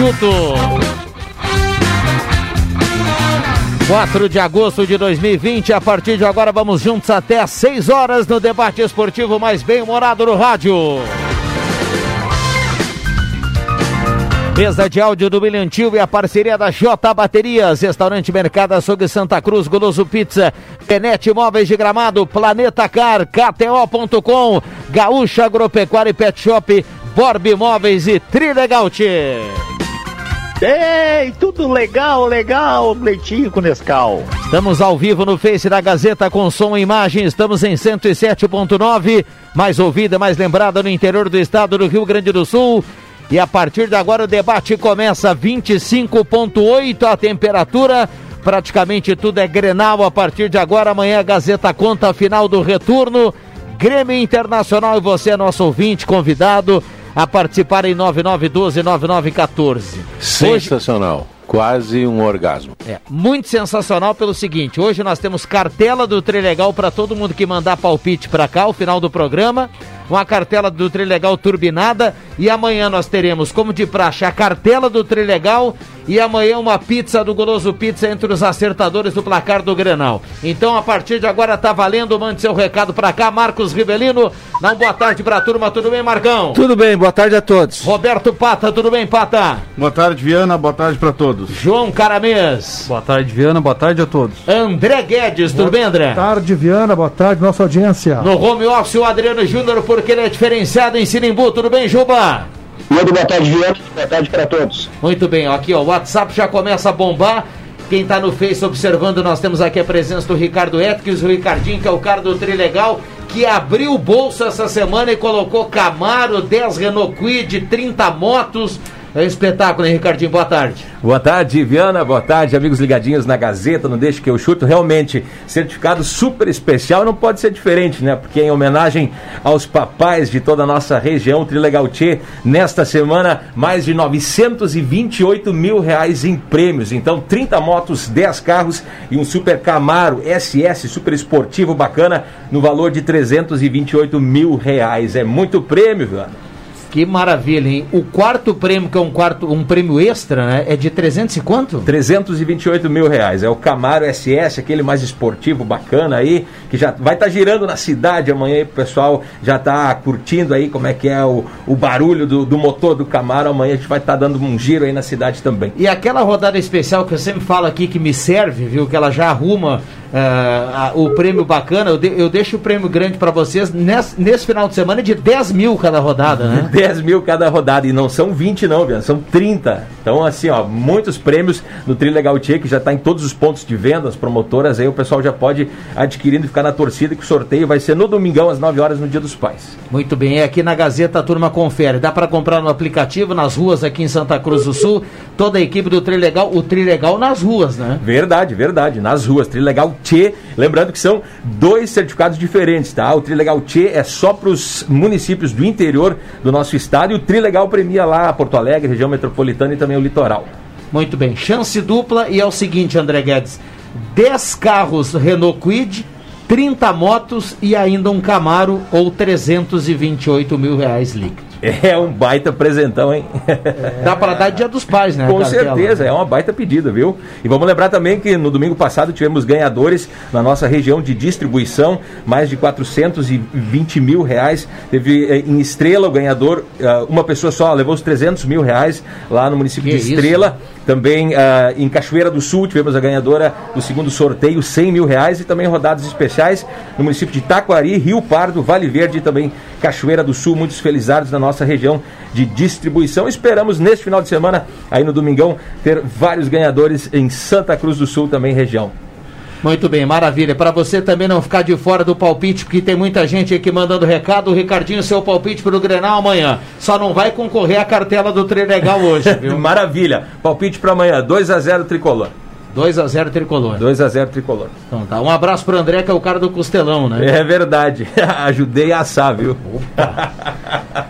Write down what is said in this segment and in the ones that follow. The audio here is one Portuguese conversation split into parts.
Chuto. 4 de agosto de 2020, a partir de agora vamos juntos até às 6 horas no debate esportivo mais bem-humorado no rádio. Mesa de áudio do Milhantil e a parceria da J Baterias, Restaurante Mercado Açougue Santa Cruz, Goloso Pizza, Penete Móveis de Gramado, Planeta Car, KTO.com, Gaúcha Agropecuária e Pet Shop, Borb Móveis e Trilegal. Ei, tudo legal, legal, leitinho com Nescau. Estamos ao vivo no Face da Gazeta com som e imagem. Estamos em 107.9, mais ouvida, mais lembrada no interior do estado do Rio Grande do Sul. E a partir de agora o debate começa 25.8 a temperatura. Praticamente tudo é Grenal a partir de agora. Amanhã a Gazeta conta a final do retorno. Grêmio Internacional e você nosso ouvinte, convidado a participar em 9912-9914. Sensacional. Quase um orgasmo. É, muito sensacional pelo seguinte, hoje nós temos cartela do Trilegal para todo mundo que mandar palpite para cá, o final do programa, uma cartela do Trilegal turbinada e amanhã nós teremos, como de praxe, a cartela do Trilegal e amanhã uma pizza do Goloso Pizza entre os acertadores do placar do Grenal. Então, a partir de agora tá valendo, mande seu recado para cá, Marcos Rivelino. Dá uma boa tarde pra turma, tudo bem, Marcão? Tudo bem, boa tarde a todos. Roberto Pata, tudo bem, Pata? Boa tarde, Viana, boa tarde para todos. João Caramês. Boa tarde, Viana, boa tarde a todos. André Guedes, tudo bem, André? Boa tarde, Viana, boa tarde, nossa audiência. No home office, o Adriano Júnior, porque ele é diferenciado em Sinimbu, tudo bem, Juba? Muito boa tarde, Viana. Boa tarde para todos. Muito bem, aqui ó, o WhatsApp já começa a bombar. Quem está no Face observando, nós temos aqui a presença do Ricardo Etkins, o Ricardinho, que é o cara do Trilegal, que abriu o bolso essa semana e colocou Camaro, 10 Renault Quid, 30 motos. É um espetáculo, hein, Ricardinho? Boa tarde. Boa tarde, Viana. Boa tarde, amigos ligadinhos na Gazeta. Não deixe que eu chuto. Realmente, certificado super especial. Não pode ser diferente, né? Porque em homenagem aos papais de toda a nossa região, Trilegal Tchê, nesta semana, mais de 928 mil reais em prêmios. Então, 30 motos, 10 carros e um super Camaro SS super esportivo bacana no valor de 328 mil reais. É muito prêmio, Viana. Que maravilha, hein? O quarto prêmio, que é um quarto, um prêmio extra, né? É de 300 e quanto? 328 mil reais. É o Camaro SS, aquele mais esportivo, bacana aí, que já vai estar tá girando na cidade amanhã aí, o pessoal já está curtindo aí como é que é o, o barulho do, do motor do Camaro. Amanhã a gente vai estar tá dando um giro aí na cidade também. E aquela rodada especial que eu sempre falo aqui que me serve, viu? Que ela já arruma uh, o prêmio bacana, eu, de, eu, deixo o prêmio grande para vocês nesse, nesse, final de semana de 10 mil cada rodada, né? 10 mil cada rodada, e não são 20 não, Viana, são 30. Então, assim, ó, muitos prêmios no Trilegal Tchê, que já está em todos os pontos de venda, as promotoras, aí o pessoal já pode adquirindo e ficar na torcida, que o sorteio vai ser no domingão, às 9 horas, no Dia dos Pais. Muito bem, é aqui na Gazeta a turma confere. Dá para comprar no aplicativo, nas ruas aqui em Santa Cruz do Sul, toda a equipe do Trilegal, o Trilegal nas ruas, né? Verdade, verdade, nas ruas, Trilegal Tchê. Lembrando que são dois certificados diferentes, tá? O Trilegal Tchê é só para os municípios do interior do nosso estado e o Trilegal premia lá Porto Alegre, região metropolitana e também o litoral. Muito bem, chance dupla e é o seguinte, André Guedes: 10 carros Renault Quid, 30 motos e ainda um Camaro ou 328 mil reais líquidos. É um baita presentão, hein? Dá para dar dia dos pais, né? Com certeza, é uma baita pedida, viu? E vamos lembrar também que no domingo passado tivemos ganhadores na nossa região de distribuição, mais de 420 mil reais. Teve eh, em Estrela o ganhador, uh, uma pessoa só levou os 300 mil reais lá no município Que de Estrela. Também uh, em Cachoeira do Sul tivemos a ganhadora do segundo sorteio, 100 mil reais. E também rodadas especiais no município de Taquari, Rio Pardo, Vale Verde e também Cachoeira do Sul. Muitos felizados na nossa região de distribuição. Esperamos neste final de semana, aí no Domingão, ter vários ganhadores em Santa Cruz do Sul, também região. Muito bem, maravilha. Para você também não ficar de fora do palpite, porque tem muita gente aqui mandando recado. Ricardinho, seu palpite para o Grenal amanhã. Só não vai concorrer à cartela do Trilegal hoje, viu? Maravilha. Palpite para amanhã, 2 a 0 tricolor. 2 a 0 tricolor. 2 a 0 tricolor. Então tá. Um abraço pro André, que é o cara do costelão, né? É verdade. Ajudei a assar, viu?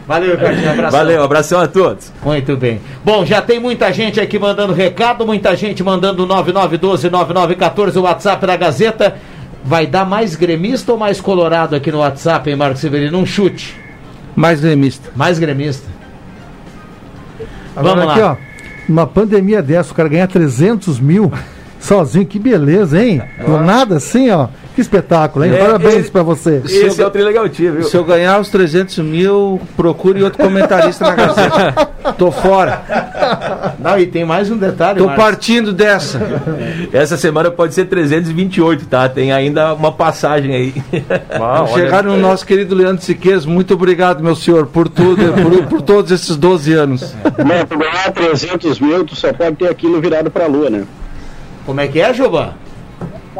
Valeu, Ricardinho. Abração. Valeu, abração a todos. Muito bem. Bom, já tem muita gente aqui mandando recado, muita gente mandando 9912-9914, o WhatsApp da Gazeta. Vai dar mais gremista ou mais colorado aqui no WhatsApp, hein, Marcos Severino? Um chute. Mais gremista. Mais gremista. Agora Vamos aqui, lá. ó. Uma pandemia dessa, o cara ganhar 300 mil sozinho, que beleza, hein? Do nada assim, ó. Que espetáculo, hein? É, Parabéns pra você. Esse é o Trilegal Tia, viu? Se eu ganhar os 300 mil, procure outro comentarista na Gazeta. Tô fora. Não, e tem mais um detalhe, Tô Marcos. partindo dessa. Essa semana pode ser 328, tá? Tem ainda uma passagem aí. Chegar no nosso querido Leandro Siqueiros, muito obrigado, meu senhor, por tudo, por, por todos esses 12 anos. Mas tu ganhar 300 mil, tu só pode ter aquilo virado pra lua, né? Como é que é, Juba?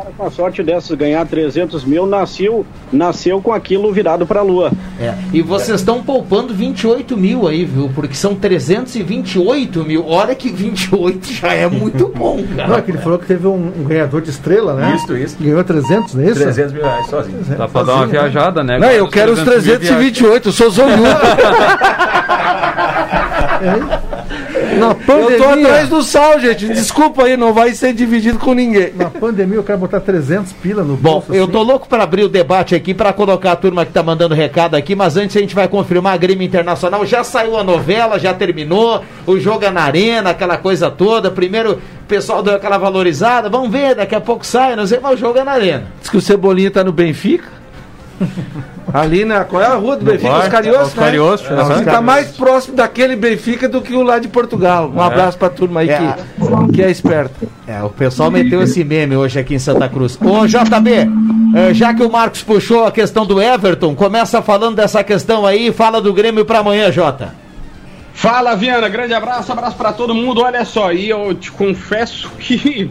Cara com a sorte dessas, ganhar 300 mil, nasceu, nasceu com aquilo virado pra lua. É. E vocês estão poupando 28 mil aí, viu? Porque são 328 mil. Olha que 28 já é muito bom, Não, é cara. que ele falou que teve um, um ganhador de estrela, né? Isso, isso. Ganhou 300, não é isso? 300 mil reais sozinho. Tá Dá pra dar uma viajada, né? Não, eu quero os 328, eu sou zonhudo. Na Eu pandemia, tô atrás do sal, gente. Desculpa aí, não vai ser dividido com ninguém. na pandemia eu quero botar 300 pila no Bom, bolso. eu assim. tô louco para abrir o debate aqui, para colocar a turma que tá mandando recado aqui, mas antes a gente vai confirmar a Grêmio Internacional. Já saiu a novela, já terminou, o jogo é na arena, aquela coisa toda. Primeiro o pessoal deu aquela valorizada, vamos ver, daqui a pouco sai, não sei, mas o jogo é na arena. Diz que o Cebolinha tá no Benfica. Ali na. Qual é a rua do Benfica? Os Cariocos, Os Cariocos, né? Acho que tá mais próximo daquele Benfica do que o lá de Portugal. Um abraço pra turma aí É. que, que é esperta. É, o pessoal meteu esse meme hoje aqui em Santa Cruz. Ô, JB, eh, já que o Marcos puxou a questão do Everton, começa falando dessa questão aí e fala do Grêmio para amanhã, Jota. Fala, Viana, grande abraço, abraço pra todo mundo. Olha só, e eu te confesso que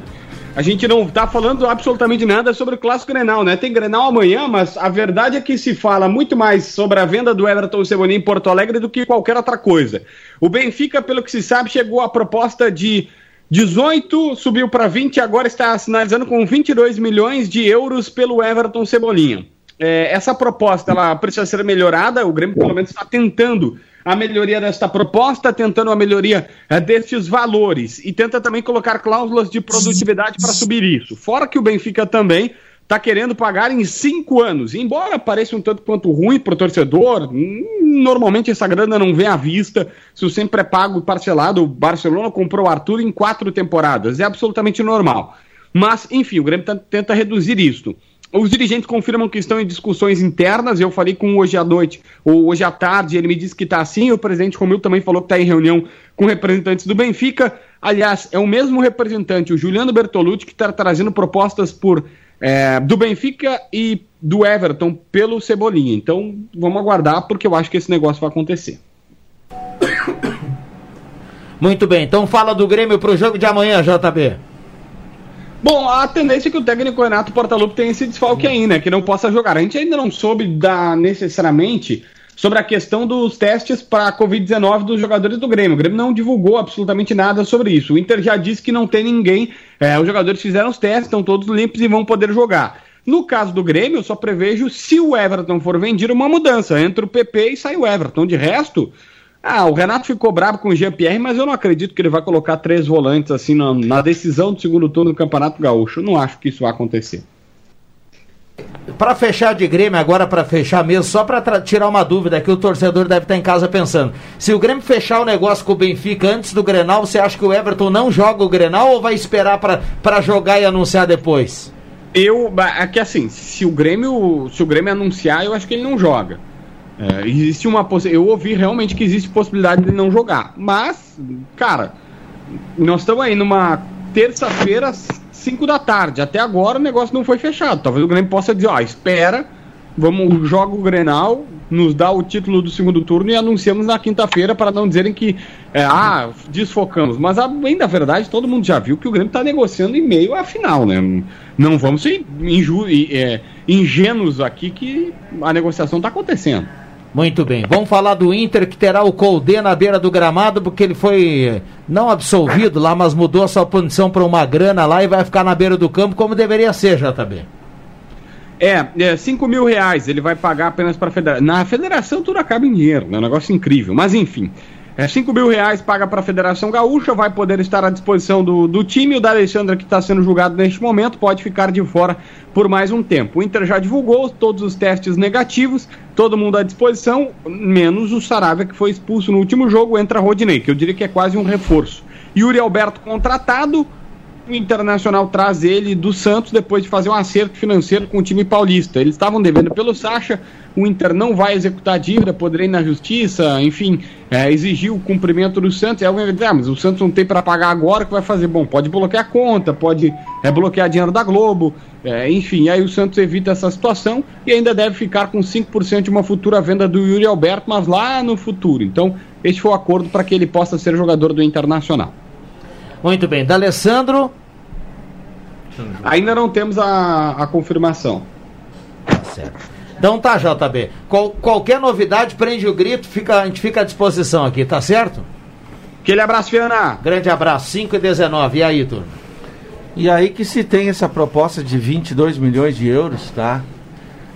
a gente não tá falando absolutamente nada sobre o clássico Grenal, né? Tem Grenal amanhã, mas a verdade é que se fala muito mais sobre a venda do Everton Cebolinha em Porto Alegre do que qualquer outra coisa. O Benfica, pelo que se sabe, chegou a proposta de 18, subiu para 20 e agora está sinalizando com 22 milhões de euros pelo Everton Cebolinha. É, essa proposta ela precisa ser melhorada, o Grêmio pelo menos está tentando a melhoria desta proposta, tentando a melhoria eh, destes valores e tenta também colocar cláusulas de produtividade para subir isso. Fora que o Benfica também está querendo pagar em cinco anos, embora pareça um tanto quanto ruim para o torcedor, hum, normalmente essa grana não vem à vista, isso sempre é pago parcelado. O Barcelona comprou o Arthur em quatro temporadas, é absolutamente normal. Mas, enfim, o Grêmio tá- tenta reduzir isso. Os dirigentes confirmam que estão em discussões internas. Eu falei com hoje à noite, ou hoje à tarde, ele me disse que está assim. O presidente Romil também falou que está em reunião com representantes do Benfica. Aliás, é o mesmo representante, o Juliano Bertolucci, que está trazendo propostas por é, do Benfica e do Everton pelo Cebolinha. Então, vamos aguardar, porque eu acho que esse negócio vai acontecer. Muito bem, então fala do Grêmio pro jogo de amanhã, JB. Bom, a tendência é que o técnico Renato Portaluppi tenha esse desfalque aí, né? Que não possa jogar. A gente ainda não soube da, necessariamente sobre a questão dos testes para a Covid-19 dos jogadores do Grêmio. O Grêmio não divulgou absolutamente nada sobre isso. O Inter já disse que não tem ninguém. é, os jogadores fizeram os testes, estão todos limpos e vão poder jogar. No caso do Grêmio, eu só prevejo, se o Everton for vendido, uma mudança. Entra o PP e sai o Everton. De resto, ah, o Renato ficou bravo com o Jean-Pierre, mas eu não acredito que ele vai colocar três volantes assim na, na decisão do segundo turno do Campeonato Gaúcho. Eu não acho que isso vai acontecer. Para fechar de Grêmio agora, para fechar mesmo, só para tirar uma dúvida que o torcedor deve estar em casa pensando. Se o Grêmio fechar o negócio com o Benfica antes do Grenal, você acha que o Everton não joga o Grenal ou vai esperar para jogar e anunciar depois? Eu, é que assim, se o Grêmio, se o Grêmio anunciar, eu acho que ele não joga. É, existe uma eu ouvi realmente que existe possibilidade de não jogar, mas, cara, nós estamos aí numa terça-feira, 5 da tarde. Até agora o negócio não foi fechado. Talvez o Grêmio possa dizer, ó, espera, vamos joga o Grenal, nos dá o título do segundo turno e anunciamos na quinta-feira para não dizerem que é, ah, desfocamos. Mas a, bem da verdade, todo mundo já viu que o Grêmio está negociando em meio à final, né? Não vamos ser inju, é, ingênuos aqui que a negociação está acontecendo. Muito bem. Vamos falar do Inter que terá o Colde na beira do gramado, porque ele foi não absolvido lá, mas mudou a sua punição para uma grana lá e vai ficar na beira do campo como deveria ser, JB. É, é 5 mil reais ele vai pagar apenas para a federação. Na federação tudo acaba em dinheiro, né? Um negócio incrível. Mas enfim, é 5 mil reais paga para a Federação Gaúcha, vai poder estar à disposição do, do time. O da Alexandra, que está sendo julgado neste momento, pode ficar de fora por mais um tempo. O Inter já divulgou todos os testes negativos, todo mundo à disposição, menos o Saravia, que foi expulso no último jogo. Entra Rodinei, que eu diria que é quase um reforço. Yuri Alberto contratado, o Internacional traz ele do Santos depois de fazer um acerto financeiro com o time paulista. Eles estavam devendo pelo Sacha, o Inter não vai executar a dívida, poderia ir na justiça, enfim, é, exigir o cumprimento do Santos. É, ah, mas o Santos não tem para pagar agora, o que vai fazer? Bom, pode bloquear a conta, pode é, bloquear dinheiro da Globo, é, enfim, aí o Santos evita essa situação e ainda deve ficar com 5% de uma futura venda do Yuri Alberto, mas lá no futuro. Então, este foi o acordo para que ele possa ser jogador do Internacional. Muito bem. D'Alessandro? Ainda não temos a, a confirmação. Tá certo. Então tá, JB. Qual, qualquer novidade, prende o grito, fica, a gente fica à disposição aqui, tá certo? Aquele abraço, Fiana. Grande abraço, 5 e 19. E aí, turma? E aí que se tem essa proposta de 22 milhões de euros, tá?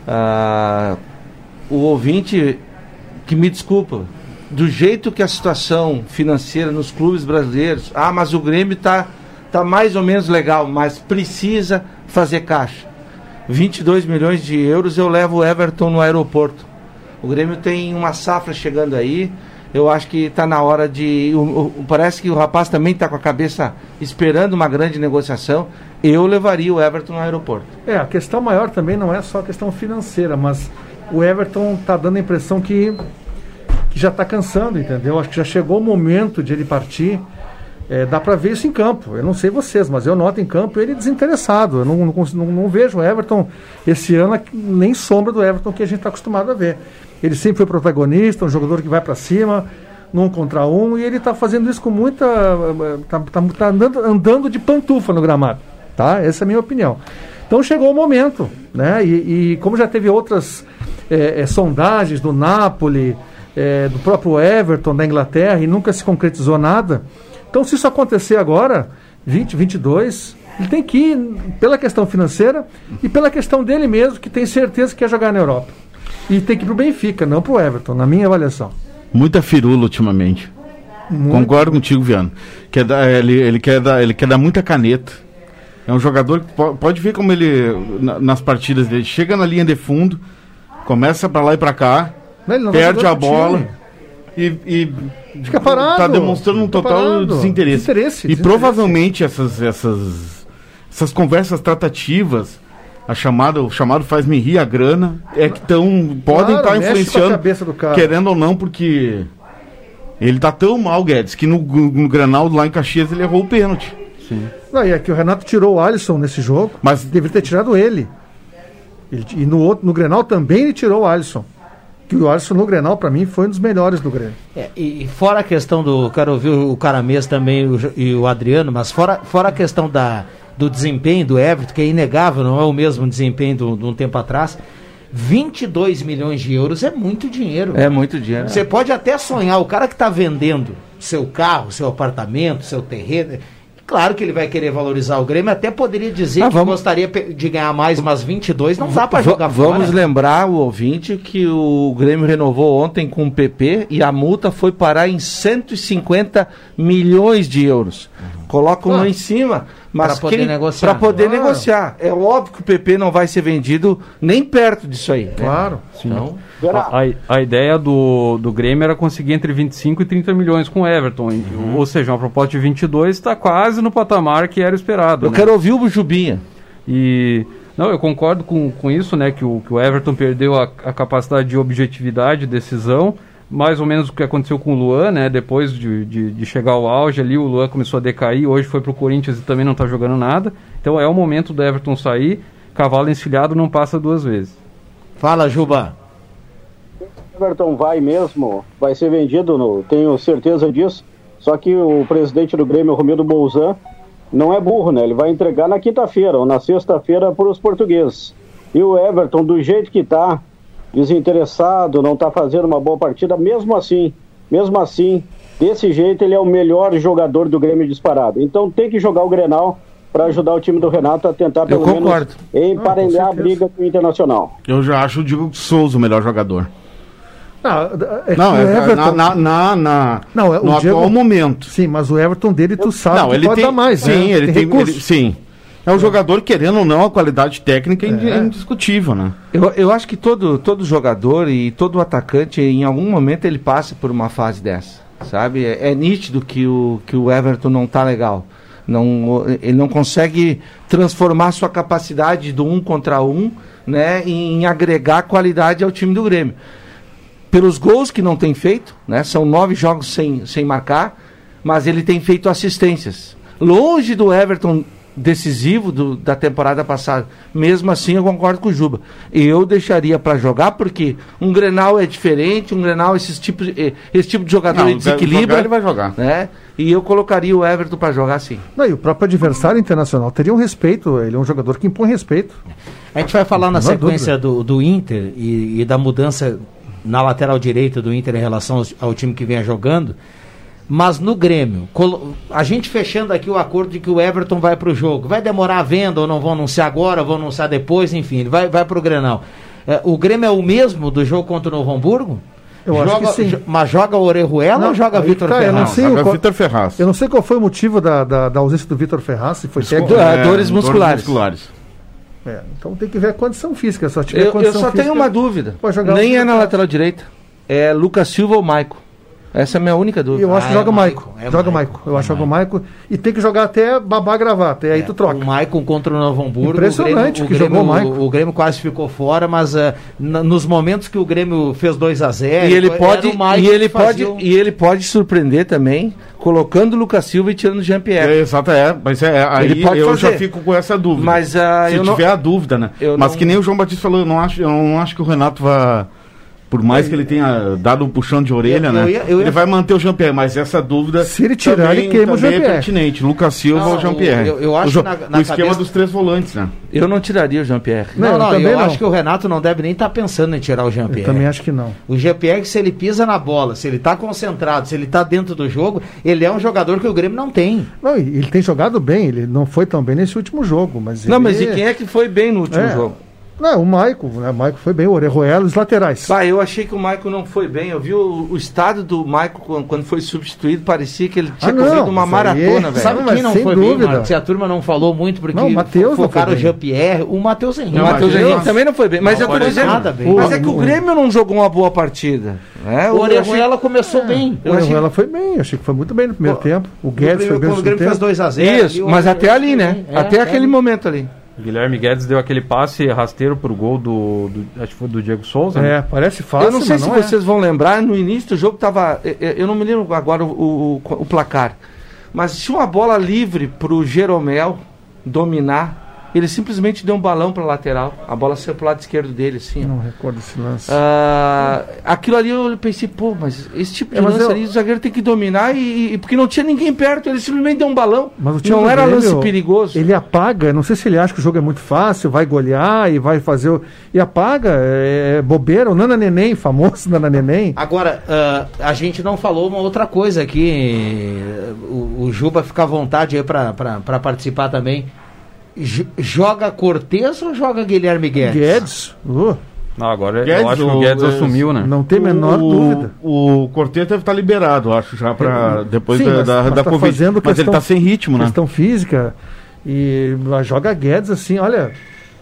Ah, o ouvinte, que me desculpa, do jeito que a situação financeira nos clubes brasileiros, ah, mas o Grêmio está tá mais ou menos legal, mas precisa fazer caixa. 22 milhões de euros eu levo o Everton no aeroporto. O Grêmio tem uma safra chegando aí. Eu acho que está na hora de. O, o, parece que o rapaz também está com a cabeça esperando uma grande negociação. Eu levaria o Everton no aeroporto. É, a questão maior também não é só a questão financeira, mas o Everton está dando a impressão que que já está cansando, entendeu? Acho que já chegou o momento de ele partir. É, dá para ver isso em campo. Eu não sei vocês, mas eu noto em campo ele desinteressado. Eu não, não, não, não vejo o Everton esse ano nem sombra do Everton que a gente está acostumado a ver. Ele sempre foi protagonista, um jogador que vai para cima, num contra um, e ele está fazendo isso com muita. está tá, tá andando, andando de pantufa no gramado. Tá? Essa é a minha opinião. Então chegou o momento, né? E, e como já teve outras é, é, sondagens do Napoli é, do próprio Everton da Inglaterra e nunca se concretizou nada. Então, se isso acontecer agora, 20, 22, ele tem que ir pela questão financeira e pela questão dele mesmo, que tem certeza que quer jogar na Europa. E tem que ir para o Benfica, não para o Everton, na minha avaliação. Muita firula ultimamente. Muito. Concordo contigo, Viano. Quer dar, ele, ele, quer dar, ele quer dar muita caneta. É um jogador que pode ver como ele, nas partidas dele, chega na linha de fundo, começa para lá e para cá, perde a bola e, e fica parado. Está demonstrando um total parado. desinteresse. Desinteresse, e desinteresse. provavelmente essas, essas, essas conversas tratativas, a chamada, o chamado faz-me rir a grana, é que tão, podem estar tá influenciando, querendo ou não, porque ele tá tão mal, Guedes, que no, no Granal lá em Caxias ele errou o pênalti. Sim. Não, e é que o Renato tirou o Alisson nesse jogo, mas deveria ter tirado ele. ele e no, outro, no Grenal também ele tirou o Alisson que o Alisson no Grenal, para mim, foi um dos melhores do Grêmio. É, e fora a questão do. Quero ouvir o Caramês também o, e o Adriano, mas fora, fora a questão da, do desempenho do Everton, que é inegável, não é o mesmo desempenho de um tempo atrás. 22 milhões de euros é muito dinheiro. É muito dinheiro. Você pode até sonhar, o cara que está vendendo seu carro, seu apartamento, seu terreno, Claro que ele vai querer valorizar o Grêmio, até poderia dizer ah, que vamos... gostaria de ganhar mais umas 22, não dá para jogar fora. Vamos lembrar o ouvinte que o Grêmio renovou ontem com o PP e a multa foi parar em 150 milhões de euros. Colocam ah. em cima Mas Pra poder quem- negociar. pra poder Claro. negociar. É óbvio que o PP não vai ser vendido nem perto disso aí. né? Claro. Então, A, a- a ideia do, do Grêmio era conseguir entre 25 e 30 milhões com o Everton. Uhum. Ou seja, uma proposta de 22 está quase no patamar que era esperado. eu né? quero ouvir o Jubinha. E não, eu concordo com, com isso, né? Que o, que o Everton perdeu a, a capacidade de objetividade, decisão, mais ou menos o que aconteceu com o Luan, né? Depois de, de, de chegar ao auge ali, o Luan começou a decair, hoje foi pro Corinthians e também não tá jogando nada. Então é o momento do Everton sair, cavalo encilhado não passa duas vezes. Fala, Juba. Everton vai mesmo, vai ser vendido, no- tenho certeza disso. Só que o presidente do Grêmio, Romildo Bolzan, não é burro, né? Ele vai entregar na quinta-feira ou na sexta-feira para os portugueses. E o Everton, do jeito que tá, desinteressado, não tá fazendo uma boa partida, mesmo assim, mesmo assim, desse jeito ele é o melhor jogador do Grêmio disparado. Então tem que jogar o Grenal para ajudar o time do Renato a tentar pelo concordo. menos emparelhar a briga com o Internacional. Eu já acho o Diego Souza o melhor jogador. Não, é Não, é, Everton- na, na, na- Não, é, no o Diego- atual momento. Sim, mas o Everton dele, tu sabe Não, que ele pode tem dar mais, Sim, né? ele tem, recurso. ele- sim. É um jogador, querendo ou não, a qualidade técnica é é indiscutível, né? Eu, eu acho que todo, todo jogador e todo atacante, em algum momento, ele passa por uma fase dessa, sabe? É, é nítido que o, que o Everton não tá legal. Não, ele não consegue transformar sua capacidade do um contra um né, em agregar qualidade ao time do Grêmio. Pelos gols que não tem feito, né, são nove jogos sem, sem marcar, mas ele tem feito assistências. Longe do Everton decisivo do- da temporada passada. Mesmo assim, eu concordo com o Juba. Eu deixaria para jogar porque um Grenal é diferente, um Grenal esses tipos, eh, esse tipo de jogador Não, ele desequilibra, jogar ele vai jogar. né? E eu colocaria o Everton para jogar sim. Não, e o próprio adversário internacional teria um respeito, ele é um jogador que impõe respeito. A gente vai falar na sequência do, do Inter e, e da mudança na lateral direita do Inter em relação aos- ao, time que vinha jogando. Mas no Grêmio, a gente fechando aqui o acordo de que o Everton vai para o jogo. Vai demorar a venda ou não vão anunciar agora, vão anunciar depois, enfim, ele vai, vai para o Grenal. É, o Grêmio é o mesmo do jogo contra o Novo Hamburgo? Eu acho Joga- que sim. Mas joga o Orejuela ou joga Vitor tá, eu não Ferraz? sei Joga o qual- Vitor Ferraz. Eu não sei qual foi o motivo da, da, da ausência do Vitor Ferraz, se foi técnico. É, dores musculares. É, então tem que ver a condição física. Só tiver Eu, eu condição só física, tenho uma dúvida. Nem é na lateral direita. É Lucas Silva ou Maico. Essa é a minha única dúvida. Eu acho que Ah, é joga o Maicon, Maico. é joga o Maicon, Maico. Eu acho que joga o Maico. E tem que jogar até babar a gravata. E aí tu troca. O Maicon contra o Novo Hamburgo. Impressionante o Grêmio, que o Grêmio, jogou o Maicon. o Grêmio quase ficou fora, mas na- nos momentos que o Grêmio fez 2 a 0 E ele era pode, o Maicon e ele que fazia pode, o- e ele pode surpreender também, colocando o Lucas Silva e tirando o É, Jean-Pierre. exato, é. Mas é, aí Ele pode eu fazer. já fico com essa dúvida. Mas, ah, Se eu não- tiver a dúvida, né? eu Mas não- que nem o João Batista falou, eu não acho, eu não acho que o Renato vá. Por mais que ele tenha dado um puxão de orelha, Eu- eu né? ia- eu ia- Ele vai manter o Jean-Pierre, mas essa dúvida. Se ele tirar, também- ele queima o também Jean-Pierre. É pertinente. Lucas Silva Não, ou Jean-Pierre. eu- eu acho o, na- na o esquema cabeça- dos três volantes, né? Eu não tiraria o Jean-Pierre. Não, Não, não, eu eu, também não. acho que o Renato não deve nem estar pensando em tirar o Eu Jean-Pierre. também acho que não. O Jean-Pierre, se ele pisa na bola, se ele tá concentrado, se ele tá dentro do jogo, ele é um jogador que o Grêmio não tem. Não, ele tem jogado bem, ele não foi tão bem nesse último jogo, mas Não, ele- mas e quem é que foi bem no último É. jogo? Não, o Maico, né? O Maico foi bem, o Orejuela, os laterais. Bah, eu achei que o Maico não foi bem. Eu vi o, o estado do Maico quando, quando foi substituído, parecia que ele tinha Ah, não, corrido uma maratona, velho. Sabe mas quem não sem foi dúvida. bem, Marcos? Se a turma não falou muito, porque Não, o Matheus não focaram o. Jean-Pierre, o Matheus Henrique. O Matheus Henrique eu- também não foi bem. Mas Não eu tô dizendo. nada bem. Mas é que o O- Grêmio não jogou uma boa partida. Né? O Eu achei- Orejuela começou bem. O Orejuela foi bem, achei que foi muito bem no primeiro tempo. O Guedes foi bem no Quando o segundo Grêmio fez tempo. 2 a 0 Isso, mas até ali, né? Até aquele momento ali. Guilherme Guedes deu aquele passe rasteiro pro gol do, do- acho que foi do Diego Souza. né? É, parece fácil, eu não sei mas se não é. vocês vão lembrar, no início do jogo tava. eh, eh, Eu não me lembro agora o, o- o placar. Mas tinha uma bola livre pro Jeromel dominar. Ele simplesmente deu um balão pra lateral. A bola saiu pro lado esquerdo dele, assim. ó. Não recordo esse lance. Ah, aquilo ali eu pensei, pô, mas esse tipo de É, lance eu- ali o zagueiro tem que dominar e, e- porque não tinha ninguém perto, ele simplesmente deu um balão. Mas o time não era Grêmio, lance perigoso. Ele apaga, não sei se ele acha que o jogo é muito fácil, vai golear e vai fazer. O... E apaga, é, é bobeira. O Nana Neném, famoso Nana Neném. Agora, ah, a gente não falou uma outra coisa aqui. O, o Juba fica à vontade aí pra participar também. Joga Cortez ou joga Guilherme Guedes? Guedes, uh, Não, agora Guedes, eu acho que o o- Guedes é, assumiu, né? não tem a menor o, dúvida. O Cortez deve estar liberado, acho, já para depois Sim, da, mas- da, mas da tá Covid. fazendo Mas ele questão- está sem ritmo, né? questão física. E joga Guedes assim, olha.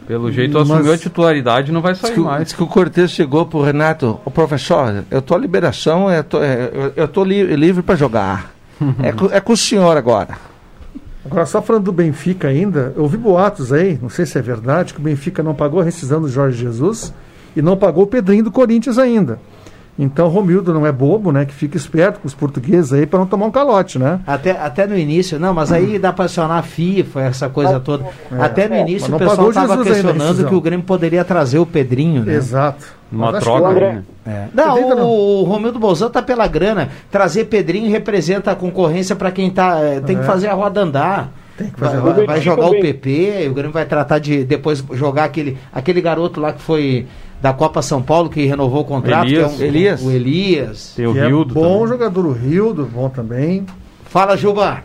Pelo jeito assumiu a titularidade não vai sair Diz que, mais. diz que o Cortez chegou pro Renato, o professor, eu tô à liberação, eu tô, é, eu, eu tô li- livre para jogar. é, com, é com o senhor agora. Agora, só falando do Benfica ainda, eu ouvi boatos aí, não sei se é verdade, que o Benfica não pagou a rescisão do Jorge Jesus e não pagou o Pedrinho do Corinthians ainda. Então, Romildo não é bobo, né? Que fica esperto com os portugueses aí para não tomar um calote, né? Até, até no início, não, mas aí dá para acionar a FIFA, essa coisa toda. É. Até no início o pessoal estava questionando que o Grêmio poderia trazer o Pedrinho, né? Exato. Uma troca, que André- né? É. Não, o, o Romildo Bolzão tá pela grana. Trazer Pedrinho representa a concorrência para quem tá. é, tem que É. fazer a roda andar. Tem que fazer Vai, a roda vai andar. jogar o PP, o Grêmio vai tratar de depois jogar aquele, aquele garoto lá que foi da Copa São Paulo que renovou o contrato, Elias. que é um- Elias. o Elias. Tem o que é Rildo bom também. jogador, o Rildo, bom também. Fala, Juba.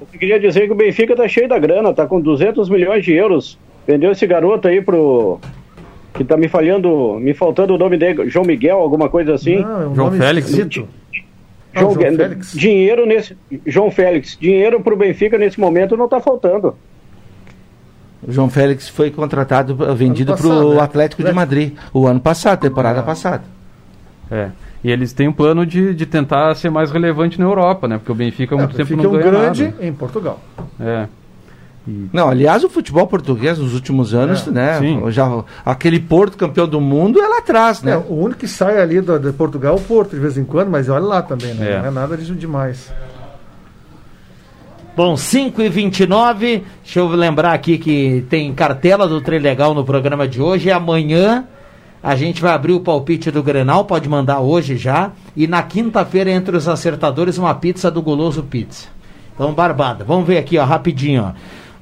Eu queria dizer que o Benfica tá cheio da grana, tá com 200 milhões de euros. Vendeu esse garoto aí pro. Que tá me falhando, me faltando o nome dele, João Miguel, alguma coisa assim. Não, é um João nome Félix? esquisito. Ah, João, o João Félix. Dinheiro nesse. João Félix, dinheiro pro Benfica nesse momento não tá faltando. O João Félix foi contratado, eh, vendido para o né? Atlético de Madrid, o ano passado, temporada passada. É. E eles têm um plano de, de tentar ser mais relevante na Europa, né? Porque o Benfica há É, muito tempo fica não um ganha grande nada. em Portugal. É. Não, aliás, o futebol português nos últimos anos, É, né? sim. Já, aquele Porto campeão do mundo é lá atrás, né? É, o único que sai ali do, de Portugal é o Porto, de vez em quando, mas olha lá também, né? É. Não é nada disso demais. Bom, 5 e 29 deixa eu lembrar aqui que tem cartela do Trem Legal no programa de hoje. E amanhã a gente vai abrir o palpite do Grenal, pode mandar hoje já. E na quinta-feira, entre os acertadores, uma pizza do Goloso Pizza. Então, Barbada, vamos ver aqui, ó, rapidinho, ó.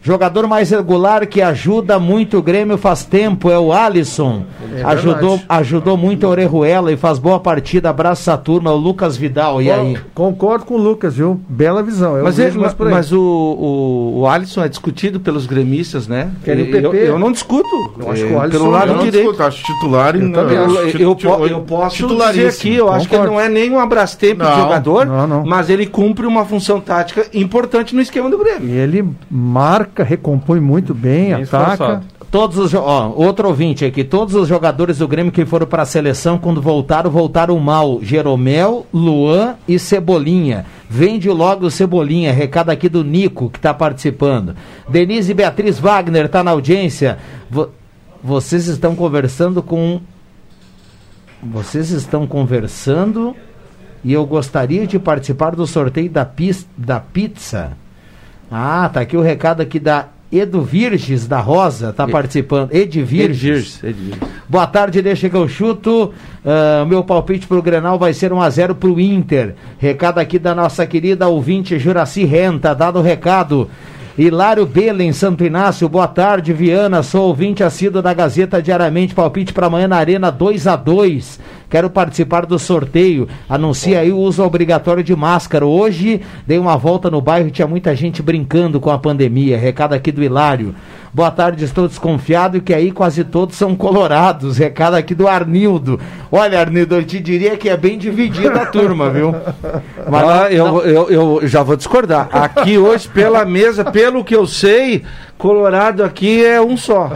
Jogador mais regular que ajuda muito o Grêmio faz tempo é o Alisson. É ajudou, ajudou muito a Orejuela e faz boa partida. Abraço a turma, o Lucas Vidal. E aí? Concordo com o Lucas, viu? Bela visão. Eu Mas, ele, mais por aí. mas o, o, o Alisson é discutido pelos gremistas, né? Querem o eu, PP. eu não discuto. Eu acho É, que o Alisson pelo lado Eu não direito. discuto, acho titular Eu também Eu, acho. eu, eu, po- eu posso dizer aqui, eu acho que ele não é nem um abrastempo de jogador, não, não. mas ele cumpre uma função tática importante no esquema do Grêmio. E ele marca, recompõe muito bem, Bem ataca. esforçado. Todos os ó, outro ouvinte aqui, todos os jogadores do Grêmio que foram para a seleção quando voltaram, voltaram mal. Jeromel, Luan e Cebolinha. Vende logo o Cebolinha, recado aqui do Nico que está participando. Denise Beatriz Wagner está na audiência. Vo- vocês estão conversando com vocês estão conversando e eu gostaria de participar do sorteio da, da pizza. Ah, tá aqui o recado aqui da Edu Virges da Rosa, tá participando. Ed Virges. Boa tarde, deixa que eu chuto. Ah, meu palpite pro Grenal vai ser 1x0 pro Inter. Recado aqui da nossa querida ouvinte Juraci Renta, dado o recado. Hilário Belen, Santo Inácio, boa tarde, Viana. Sou ouvinte assíduo da Gazeta diariamente. Palpite para amanhã na Arena 2 a 2 Quero participar do sorteio. Anuncia aí o uso obrigatório de máscara. Hoje dei uma volta no bairro e tinha muita gente brincando com a pandemia. Recado aqui do Hilário. Boa tarde, estou desconfiado que aí quase todos são colorados. Recado aqui do Arnildo. Olha, Arnildo, eu te diria que é bem dividida a turma, viu? Mas Ah, eu, eu, eu já vou discordar. Aqui hoje, pela mesa, pelo que eu sei, Colorado aqui é um só.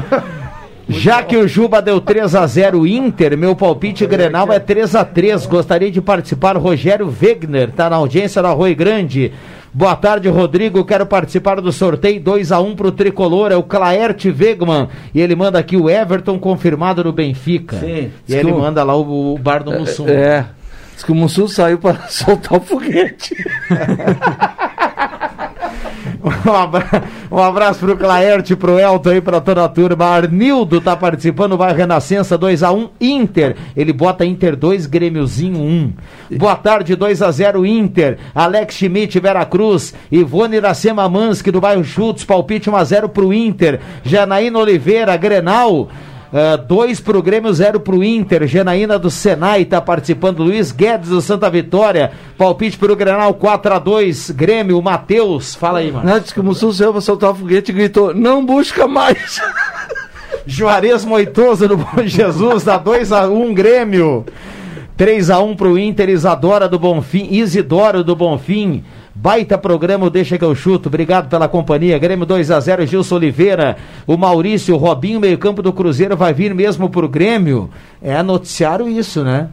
Já que o Juba deu 3 a 0 Inter, meu palpite Grenal é 3 a 3 Gostaria de participar. Rogério Wegner, tá na audiência da Rui Grande. Boa tarde, Rodrigo. Quero participar do sorteio 2 a 1 pro Tricolor. É o Claerte Wegman. E ele manda aqui o Everton confirmado no Benfica. Sim. E ele manda lá o, o bar do Mussum. É. Diz que o Mussum saiu para soltar o foguete. Um abra- um abraço pro Claerte, pro Elton aí, pra toda a turma. Arnildo tá participando, vai Renascença 2x1 Inter. Ele bota Inter 2, Grêmiozinho 1. Boa tarde, 2x0 Inter. Alex Schmidt, Veracruz. Ivone Iracema Mansky do bairro Chutes, palpite 1x0 pro Inter. Janaína Oliveira, Grenal. 2 pro Grêmio, 0 pro Inter. Janaína do Senai tá participando. Luiz Guedes do Santa Vitória. Palpite pro Grenal 4 a 2 Grêmio, Matheus. Fala aí, mano. Não, diz que o Mussum saiu para soltar o foguete e gritou: Não busca mais. Juarez Moitoso do Bom Jesus, dá 2x1 Grêmio. 3x1 pro Inter, Isadora do Bonfim, Isidoro do Bonfim. Baita programa, deixa que eu chuto. Obrigado pela companhia. Grêmio 2 a 0 Gilson Oliveira. O Maurício, o Robinho, meio-campo do Cruzeiro, vai vir mesmo pro Grêmio. É noticiário isso, né?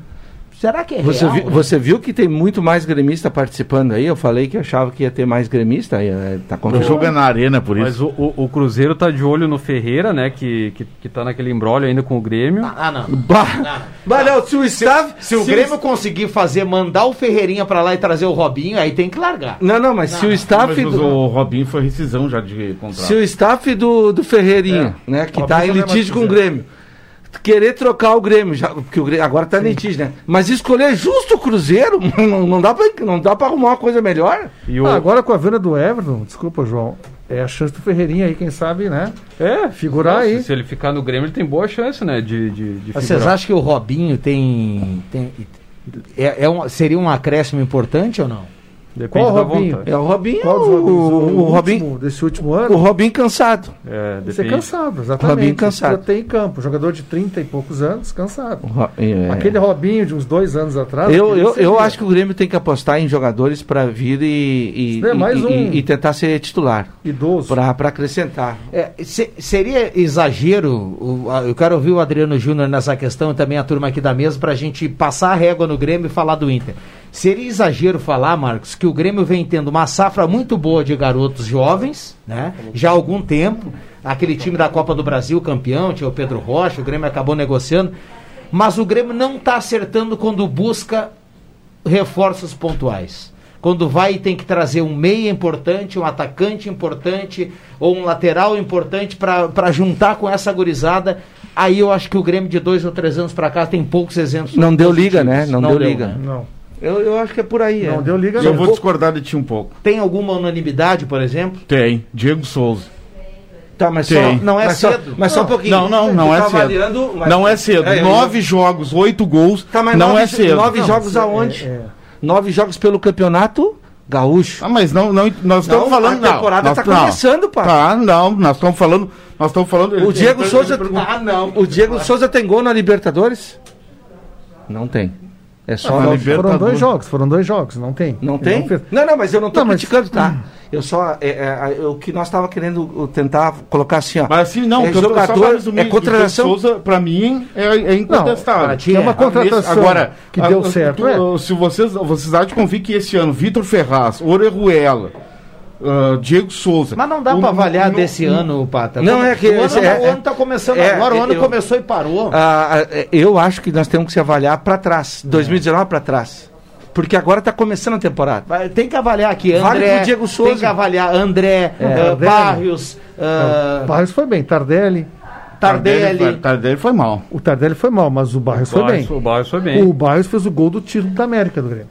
Será que é Você, real? viu, você viu que tem muito mais gremista participando aí? Eu falei que achava que ia ter mais gremista. Aí, é, tá O confirmado. jogo é na arena, por Mas isso. o, o, o Cruzeiro tá de olho no Ferreira, né? Que, que, que tá naquele embrólio ainda com o Grêmio. Ah, não. Bah, Mas não, se o staff. Se o Grêmio conseguir fazer, mandar o Ferreirinha pra lá e trazer o Robinho, aí tem que largar. Não, não, mas se o staff. Mas do- o Robinho foi rescisão já de contrato. Se o staff do, do Ferreirinha, né, que Ó, está em vamos litígio com o. Grêmio, querer trocar o Grêmio, já, porque o Grêmio agora está em litígio, né? Mas escolher justo o Cruzeiro, não, não dá pra, não dá pra arrumar uma coisa melhor. E Ah, agora com a venda do Everton, desculpa, João, é a chance do Ferreirinha aí, quem sabe, né? É, Figurar nossa, aí. Se ele ficar no Grêmio, ele tem boa chance, né? De, de, de Vocês figurar. acham que o Robinho tem. tem é, é um, seria um acréscimo importante ou não? Depende Qual da Robinho? vontade. É o Robinho, Qual dos o, Robinhos? o, o Robinho, último, desse último o ano? Robinho cansado. É, Você é depende. cansado, exatamente. Robinho cansado. Ter em campo. Jogador de 30 e poucos anos, cansado. O Ro- é. Aquele Robinho de uns dois anos atrás. Eu, eu, eu acho que o Grêmio tem que apostar em jogadores para vir e, e, É, mais e- um. e- e tentar ser titular, Idoso. para acrescentar. É, se- seria exagero, o- a- eu quero ouvir o Adriano Júnior nessa questão e também a turma aqui da mesa para a gente passar a régua no Grêmio e falar do Inter. Seria exagero falar, Marcos, que o Grêmio vem tendo uma safra muito boa de garotos jovens, né? Já há algum tempo. Aquele time da Copa do Brasil, campeão, tinha o Pedro Rocha, o Grêmio acabou negociando. Mas o Grêmio não está acertando quando busca reforços pontuais. Quando vai e tem que trazer um meia importante, um atacante importante ou um lateral importante para juntar com essa gurizada, aí eu acho que o Grêmio de dois ou três anos para cá tem poucos exemplos. Não deu liga, né? Não, deu, liga. né? Não. Eu, eu acho que é por aí. Não é. deu liga, Eu não. vou discordar de ti um pouco. Tem alguma unanimidade, por exemplo? Tem. Diego Souza. Tá, mas Tem. só, Não é mas só- cedo. mas só um pouquinho. Não, não, não é tá cedo. mas- Não é cedo. É, eu- Nove jogos, oito gols. Tá, mas não nove, é cedo. Nove Não, jogos é- aonde? é- Nove jogos pelo campeonato gaúcho. Ah, mas não, não nós estamos Não, falando a temporada não, tá não. começando, pá. Tá, não, nós estamos falando, nós estamos falando O Diego Souza. Ah, não. O Diego Souza tem gol na Libertadores? Não tem. É só Ah, Liber- Foram dois jogos, foram dois jogos, não tem. Não tem? fez. Não, não, mas eu não tô Não, mas- criticando, tá? Eu só. É, é, é, o que nós estava querendo tentar colocar assim, ó. Mas assim, não, é que jogador, para é contratação. Souza, pra mim, é, é incontestável. ti é uma contratação Agora, que deu a- certo. tu- é. Se vocês, vocês há de convir que esse ano, Vitor Ferraz, Orejuela, ah, Diego Souza. Mas não dá para avaliar no- desse ano, Pata. Não, é que o ano, esse é- o ano tá começando é- agora, o ano eu- começou e parou. É, eu acho que nós temos que se avaliar para trás. 2019 para trás. Porque agora tá começando a temporada. Tem que avaliar aqui, Vale André. pro Diego Tem Souza. que avaliar André, É, Tardelli. Barrios, Barros foi bem, Tardelli. Tardelli. foi- Tardelli foi mal. O Tardelli foi mal, mas o Barros foi bem. O Barros foi bem. O Barros fez o gol do título da América do Grêmio.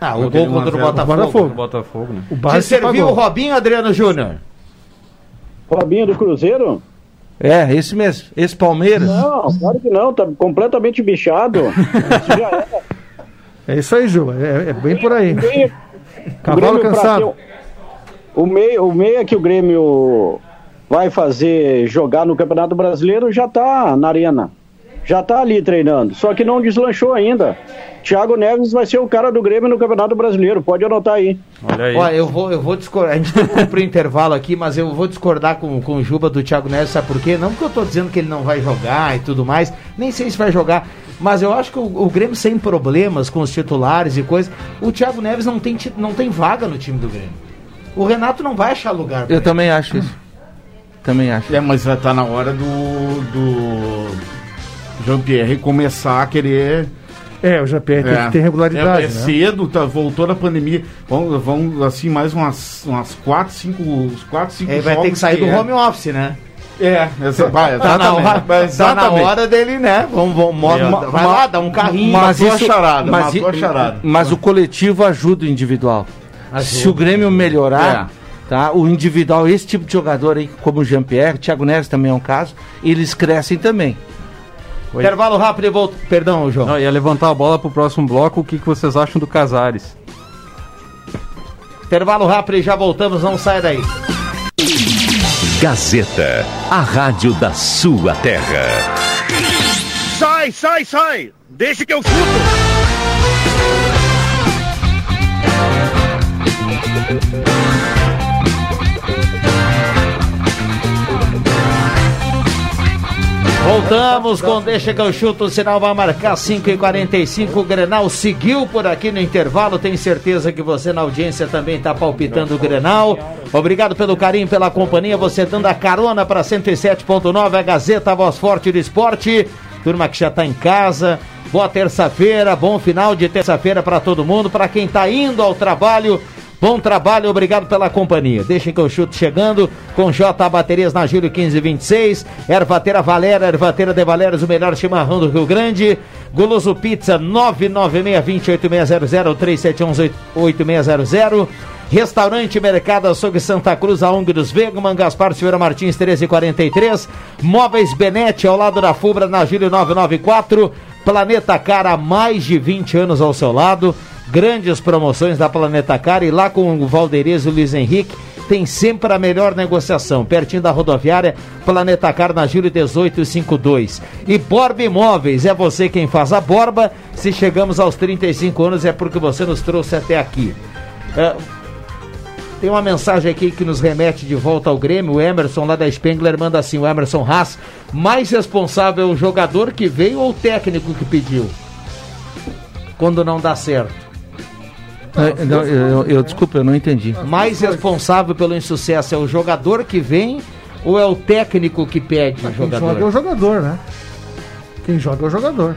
Ah, o gol contra o 1 a 0 Botafogo. Botafogo. O Botafogo, né? O Te serviu o. Robinho, Adriano Júnior? Robinho do Cruzeiro? É, esse mesmo. Esse Palmeiras. Não, claro que não, tá completamente bichado. Isso já é. É isso aí, Ju. É, é bem por aí. Cavalo cansado. O meia, o meia que o Grêmio vai fazer jogar no Campeonato Brasileiro já tá na arena. Já tá ali treinando. Só que não deslanchou ainda. Thiago Neves vai ser o cara do Grêmio no Campeonato Brasileiro. Pode anotar aí. Olha aí. Olha, eu vou, eu vou discordar. A gente tem que cumprir o intervalo aqui, mas eu vou discordar com, com o Juba do Thiago Neves, sabe por quê? Não porque eu tô dizendo que ele não vai jogar e tudo mais, nem sei se vai jogar, mas eu acho que o, o Grêmio sem problemas com os titulares e coisas, o Thiago Neves não tem, não tem vaga no time do Grêmio. O Renato não vai achar lugar. Eu ele. também acho isso. Também acho. É, mas já tá na hora do, do Jean-Pierre começar a querer. É, o Jean-Pierre tem que ter regularidade, É, é né? cedo, tá, voltou da pandemia. Vão, vão assim, mais umas, umas 4, 5, uns 4, 5 Ele vai ter que sair do home office, né? É, exa vai, Tá na, exatamente. hora, tá na hora dele, né? Vamos, vamos, Ma- vai lá, dá um carrinho. Mas matou a isso, charada, mas, matou a charada. mas o coletivo ajuda o individual. Ajuda. Se o Grêmio melhorar, tá? O individual, esse tipo de jogador aí, como o Jean-Pierre, o Thiago Neves também é um caso, eles crescem também. Intervalo rápido e volto. Perdão, João. Não, ia levantar a bola pro próximo bloco. O que, que vocês acham do Casares? Intervalo rápido e já voltamos, não sai daí. Gazeta, a rádio da sua terra. Sai, sai, sai! Deixa que eu chuto! Voltamos com Deixa que eu chuto, o sinal vai marcar 5 e 45 o Grenal seguiu por aqui no intervalo, tenho certeza que você na audiência também está palpitando o Grenal. Obrigado pelo carinho, pela companhia, você dando a carona para 107.9, a Gazeta Voz Forte do Esporte. Turma que já está em casa, boa terça-feira, bom final de terça-feira para todo mundo, para quem está indo ao trabalho, Bom trabalho, obrigado pela companhia. Deixem que eu chute chegando com J Baterias na Júlio 1526. Ervateira Valera, Ervateira de Valeras, o melhor chimarrão do Rio Grande. Goloso Pizza 996-8600 371-8600. Restaurante Mercado Açougue Santa Cruz, a ONG dos Vegman, Gaspar Silveira Martins 1343. Móveis Benete ao lado da Fubra na Júlio 994. Planeta Cara, há mais de 20 anos ao seu lado grandes promoções da Planeta Car e lá com o Valderez e o Luiz Henrique tem sempre a melhor negociação, pertinho da rodoviária Planeta Car na Júlio 1852. E Borba Imóveis, é você quem faz a borba. Se chegamos aos 35 anos é porque você nos trouxe até aqui. É, tem uma mensagem aqui que nos remete de volta ao Grêmio. O Emerson lá da Spengler manda assim: o Emerson Haas, mais responsável é o jogador que veio ou o técnico que pediu? Quando não dá certo. É, não, eu, eu, desculpa, eu não entendi. Mais responsável pelo insucesso é o jogador que vem ou é o técnico que pede ah, o jogador? Quem joga é o jogador, né? Quem joga é o jogador.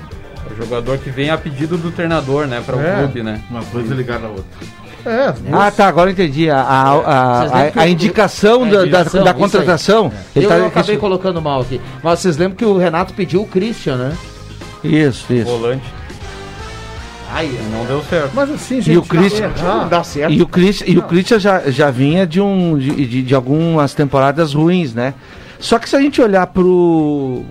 É o jogador que vem a pedido do treinador, né? Para o é. clube, né? Uma coisa ligada à outra. É, ah, tá, agora entendi. A, a, a, a, a indicação, da, da, da contratação. É. Eu, tá, eu acabei isso... colocando mal aqui. Mas vocês lembram que o Renato pediu o Christian, né? Isso, isso. Volante. Ai, não deu certo. Mas assim, gente, e o Christian, não dá certo. E o Christian, e o Christian já, já vinha de, um, de, de, de, algumas temporadas ruins, né? Só que se a gente olhar pro,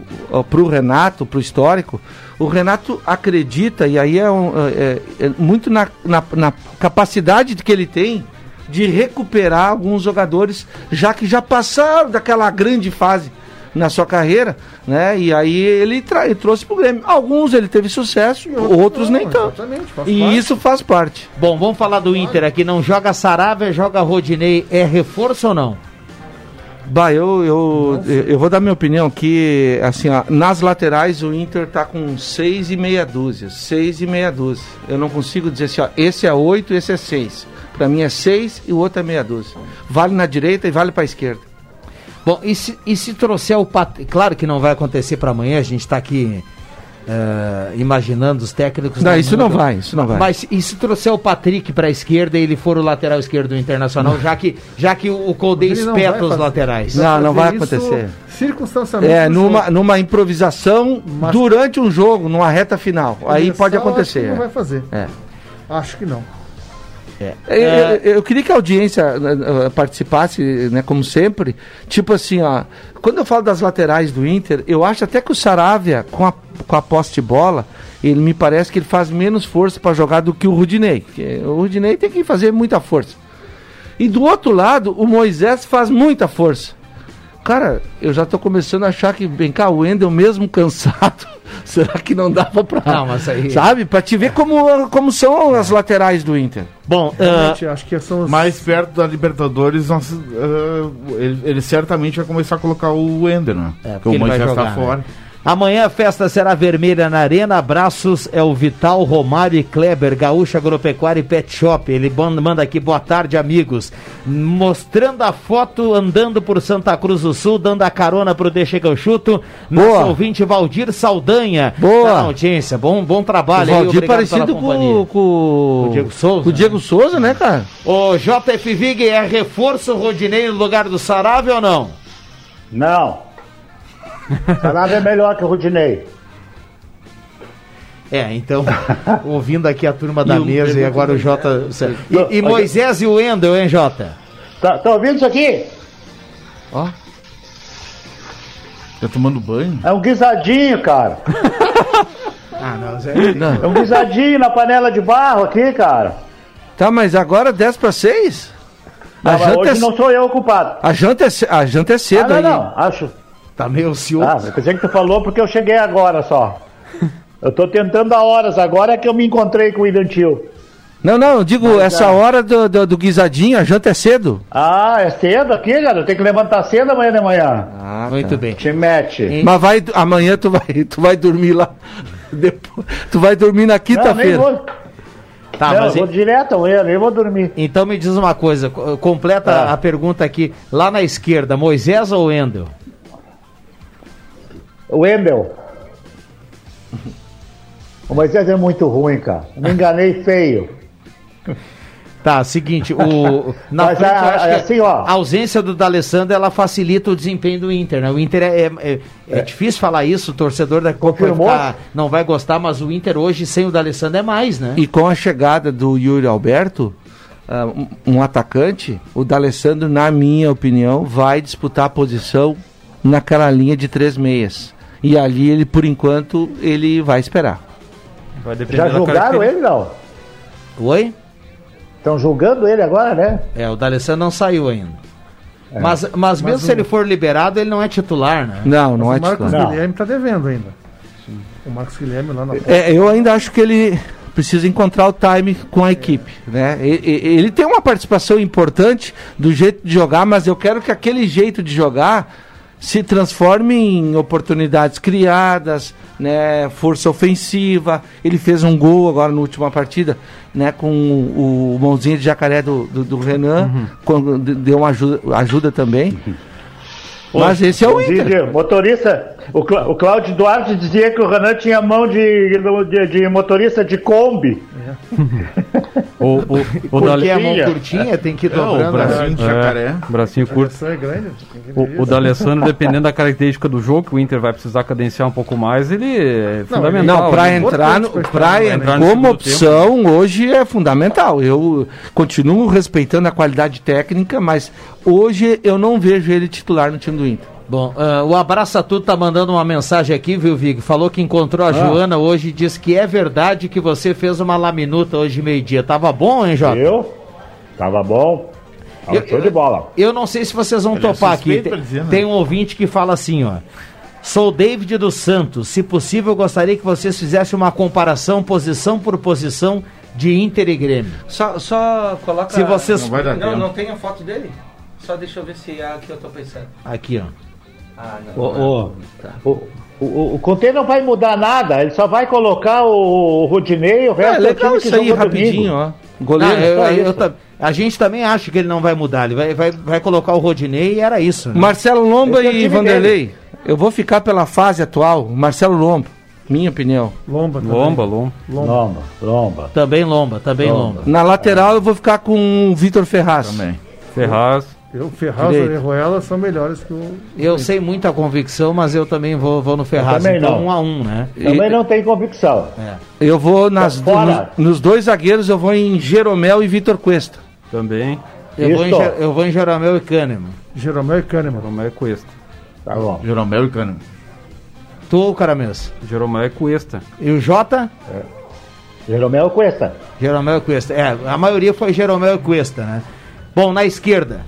pro Renato, pro histórico, o Renato acredita, e aí é, um, é, é muito na, na, na capacidade que ele tem de recuperar alguns jogadores, já que já passaram daquela grande fase na sua carreira, né? E aí ele, ele trouxe pro Grêmio. Alguns ele teve sucesso, outros, outros não, nem tanto. E parte. isso faz parte. Bom, vamos falar do Inter aqui. Não joga Saravia, joga Rodinei. É reforço ou não? Bah, eu, eu, eu vou dar minha opinião que, assim, ó, nas laterais o Inter tá com seis e meia dúzia. Seis e meia dúzia. Eu não consigo dizer assim, ó, esse é oito, esse é seis. Para mim é seis e o outro é meia dúzia. Vale na direita e vale para esquerda. Bom, e se, e se trouxer o Patrick? Claro que não vai acontecer para amanhã, a gente está aqui uh, imaginando os técnicos. Não, isso mundo. não vai, isso não vai. Mas e se trouxer o Patrick para a esquerda e ele for o lateral esquerdo do Internacional, já que, já que o Colde espeta os laterais? Não, não vai acontecer. Circunstancialmente. É, numa, numa improvisação Mas... durante um jogo, numa reta final. Aí pode acontecer. Não vai fazer. É. Acho que não. É. Eu, eu, eu, queria que a audiência né, né, participasse, né, como sempre. Tipo assim, ó, quando eu falo das laterais do Inter, eu acho até que o Saravia, com a, com a posse de bola, ele me parece que ele faz menos força para jogar do que o Rudinei. O Rudinei tem que fazer muita força. E do outro lado, o Moisés faz muita força. Cara, eu já tô começando a achar que, vem cá, o Wendel mesmo cansado, será que não dava pra... Não, mas aí... Sabe? Pra te ver como, como são as laterais do Inter. Bom, uh, acho que são os... mais perto da Libertadores, nós, uh, ele, ele, certamente vai começar a colocar o Wendel, né? É, porque, porque o Moisés tá fora. Né? Amanhã a festa será vermelha na Arena. Abraços é o Vital, Romário e Kleber, Gaúcha Agropecuária e Pet Shop. Ele manda aqui, boa tarde, amigos. Mostrando a foto andando por Santa Cruz do Sul, dando a carona pro Deixa que eu chuto. Nosso boa. ouvinte Valdir Saldanha. Boa. Tá audiência, bom, bom trabalho. O Valdir aí, parecido com, com, o Diego Souza. Com o Diego Souza, né, cara? O JF Vig é reforço Rodinei no lugar do Sarave ou não? Não. Sarabia é melhor que o Rudinei. É, então, ouvindo aqui a turma da e mesa e agora o Jota. E, e Moisés e o Wendel, hein, Jota? Tá, tá ouvindo isso aqui? Ó. Tá tomando banho? É um guisadinho, cara. ah, não, Zé. Não. É um guisadinho na panela de barro aqui, cara. Tá, mas agora 10 para 6? A janta hoje é... não sou eu o culpado. A janta é, a janta é cedo ah, não, aí. Não, acho. Tá meio ansioso. Ah, eu pensei que tu falou porque eu cheguei agora só. eu tô tentando há horas, agora é que eu me encontrei com o William Tio. Não, não, eu digo, Mas, essa é. hora do, do, do guisadinho, a janta é cedo. Ah, é cedo aqui, cara. Tem que levantar cedo amanhã de manhã. Ah, Muito bem. Te mete. Mas vai, amanhã tu vai, tu vai dormir lá. Depois, tu vai dormir na quinta-feira. vou. Tá, não, mas vou e- direto amanhã, nem vou dormir. então me diz uma coisa, co- completa Ah. a pergunta aqui. Lá na esquerda, Moisés ou Wendel? O Wendel. O Moisés é muito ruim, cara. Me enganei feio. Tá, seguinte, o na Mas frente, a- eu acho a- que assim, ó. a ausência do D'Alessandro ela facilita o desempenho do Inter, né? O Inter é, é, é- é difícil falar isso, o torcedor da Copa não vai gostar, mas o Inter hoje sem o D'Alessandro é mais, né? E com a chegada do Yuri Alberto, ah, um, um atacante, o D'Alessandro, na minha opinião, vai disputar a posição naquela linha de três meias. E ali ele, por enquanto, ele vai esperar. Vai depender Já julgaram ele, não? Oi? Estão julgando ele agora, né? É, o D'Alessandro não saiu ainda. É. Mas, mas mesmo Mas se ele for liberado, ele não é titular, né? Não, não Mas é o Marcos titular. Guilherme tá devendo ainda. O Marcos Guilherme lá na É, eu ainda acho que ele precisa encontrar o time com a equipe, né? E- e- Ele tem uma participação importante do jeito de jogar, mas eu quero que aquele jeito de jogar se transforme em oportunidades criadas, né? Força ofensiva. Ele fez um gol agora na última partida, né? Com o, o mãozinha de jacaré do, do, do Renan, quando de- deu uma ajuda, ajuda também. Mas esse é o Inter. Motorista, o, Clá- o Cláudio Duarte dizia que o Renan tinha mão de, de, de motorista de Kombi. O, o, o Porque Dale- a mão curtinha tem que ir É, o dobrando. bracinho de É, jacaré. bracinho curto. É grande. O, o. D'Alessandro, dependendo da característica do jogo, que o Inter vai precisar cadenciar um pouco mais, ele é fundamental. Não, para Ele- entrar, no, pra pra en- entrar como opção hoje é fundamental. Eu continuo respeitando a qualidade técnica, mas hoje eu não vejo ele titular no time do Inter. Bom, ah, o Abraça Tudo tá mandando uma mensagem aqui, viu, Vig? Falou que encontrou a Joana hoje e disse que é verdade que você fez uma laminuta hoje meio-dia. Tava bom, hein, Jota? Eu? Tava bom. Tava Eu- show de bola. Eu não sei se vocês vão Ele é topar aqui. suspeito Tem, dizer, né? tem um ouvinte que fala assim, ó. Sou David dos Santos. Se possível, gostaria que vocês fizessem uma comparação, posição por posição, de Inter e Grêmio. Só, só coloca. Se vocês- Não vai dar Não, tempo. não tem a foto dele? Só deixa eu ver se é a que eu tô pensando. Aqui, ó. Ah, não. O, o, o, o, o Conte não vai mudar nada, ele só vai colocar o, o Rudinei, o É, resto legal time que isso aí, rapidinho, domingo. ó. Goleiro. Não, eu- só eu isso. ta- a gente também acha que ele não vai mudar. Ele vai, vai, vai colocar o Rodinei e era isso. né? Marcelo Lomba Esse é e Vanderlei. Eu vou ficar pela fase atual. Marcelo Lomba, minha opinião. Lomba também. Lomba, lomba. Lomba, lomba. Também Lomba, também Lomba. Na lateral eu vou ficar com o Vitor Ferraz. Também. Ferraz. Eu, Ferraz e Direito. Orejuela são melhores que o. Eu sei muita convicção, mas eu também vou, vou no Ferraz. também Então, não. um a um, né? Também não tem convicção. É. Eu vou nas, Fora. nos, nos dois zagueiros, eu vou em Jeromel e Vitor Cuesta. Também. Eu, vou em, eu vou em Jeromel e Kahneman. Jeromel e Kahneman. Jeromel é Cuesta. Tá bom. Jeromel e Cano. Tu ou Caramês? Jeromel é Cuesta. E o Jota? Jeromel Cuesta. Jeromel e Cuesta. É, a maioria foi Jeromel e Cuesta, né? Bom, na esquerda,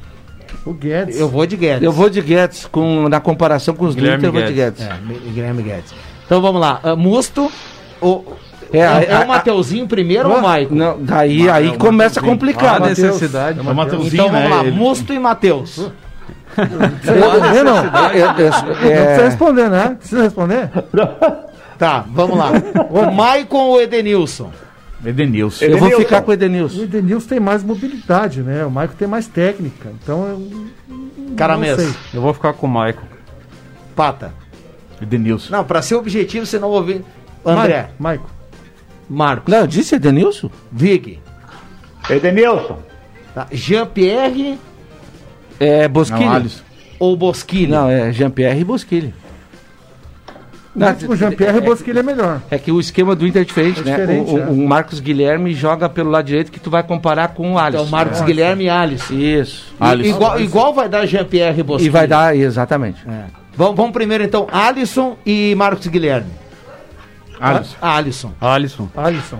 O Guedes. eu vou de Guedes. Eu vou de Guedes, com, na comparação com os do Inter, eu vou de Guedes. É, Guilherme Guedes. Então vamos lá. Ah, Musto, o, É, é, é o Mateuzinho primeiro ou o Maicon? Não, daí aí é começa a Mateuzinho. complicar. a né? necessidade. É o Mateuzinho, Então vamos né? lá, Ele- Musto e Matheus. Eu, eu não. Não precisa é, responder, né? Precisa responder? Tá, vamos lá. O Maicon ou o Edenilson? Edenilson. eu vou Edenilson. ficar com o O Edenilson. Edenilson tem mais mobilidade, né? O Maicon tem mais técnica. Então eu. Caramês. Não sei. Eu vou ficar com o Maicon. Pata. Edenilson. Não, pra ser objetivo, você não ouvir. André, Maicon. Marcos, Não, eu disse Edenilson? Vig, Edenilson. tá? Jean-Pierre É Não, Bosquilha. Ou Bosquilha? Não, é Jean-Pierre e Bosquilha. Não, O Jean-Pierre Bosquilha é melhor. É que o esquema do Inter é diferente, É né? diferente, o, o- é. o Marcos Guilherme joga pelo lado direito que tu vai comparar com o Alisson. Então, Marcos né? Guilherme e Alisson. Isso. Alisson. Igual, igual vai dar Jean-Pierre e Bosquilha. E vai dar, exatamente. É. Vamos, vamos primeiro então, Alisson e Marcos Guilherme. Alisson. Ah, Alisson. Alisson. Alisson.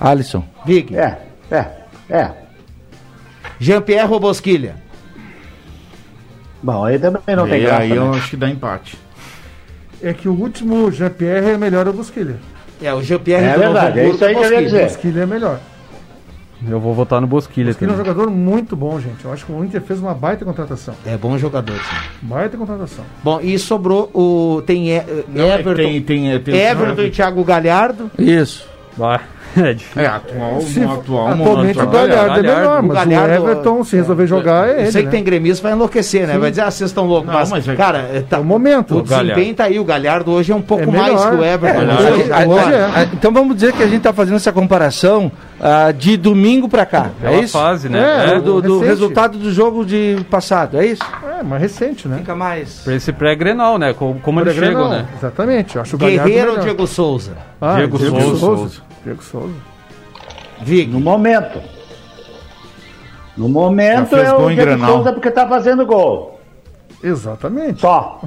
Alisson. Vig, É, é, é. Jean-Pierre ou Bosquilha? Bom, aí também não tem E graça. aí eu né? acho que dá empate. É que o último Jean-Pierre é melhor o Bosquilha. É, o Jean-Pierre É do verdade, é isso aí que eu ia Bosquilha. dizer. Bosquilha é melhor. Eu vou votar no Bosquilha. Bosquilha é um jogador muito bom, gente. Eu acho que o Inter fez uma baita contratação. É bom jogador, sim. Baita contratação. Bom, e sobrou o. Tem e, Não, Everton. tem- tem- tem- Everton e Thiago Galhardo. Isso. Vai. É difícil. É, atual, Se- no atual atualmente o atual- Galhardo, é melhor, mas o, Everton, se resolver jogar, é ele. Sei que né? tem gremista, vai enlouquecer, né? Sim. Vai dizer, ah, vocês estão loucos. Mas, mas é- cara, é, tá, É o momento. o desempenho tá aí. O Galhardo hoje é um pouco É mais que o Everton. É, Hoje- é. Então vamos dizer que a gente está fazendo essa comparação ah, de domingo para cá. É isso? fase, né? É, É, do, do resultado do jogo de passado, é isso? É, mas recente, né? Fica mais. Pra esse pré-grenal, né? Como, como ele não, né? Exatamente. Eu acho o Guerreiro ou. Diego Souza? Ah, Diego Souza. Diego Souza. Vig. No momento. No momento é o em Diego Grenal. Souza porque tá fazendo gol. Exatamente. Só.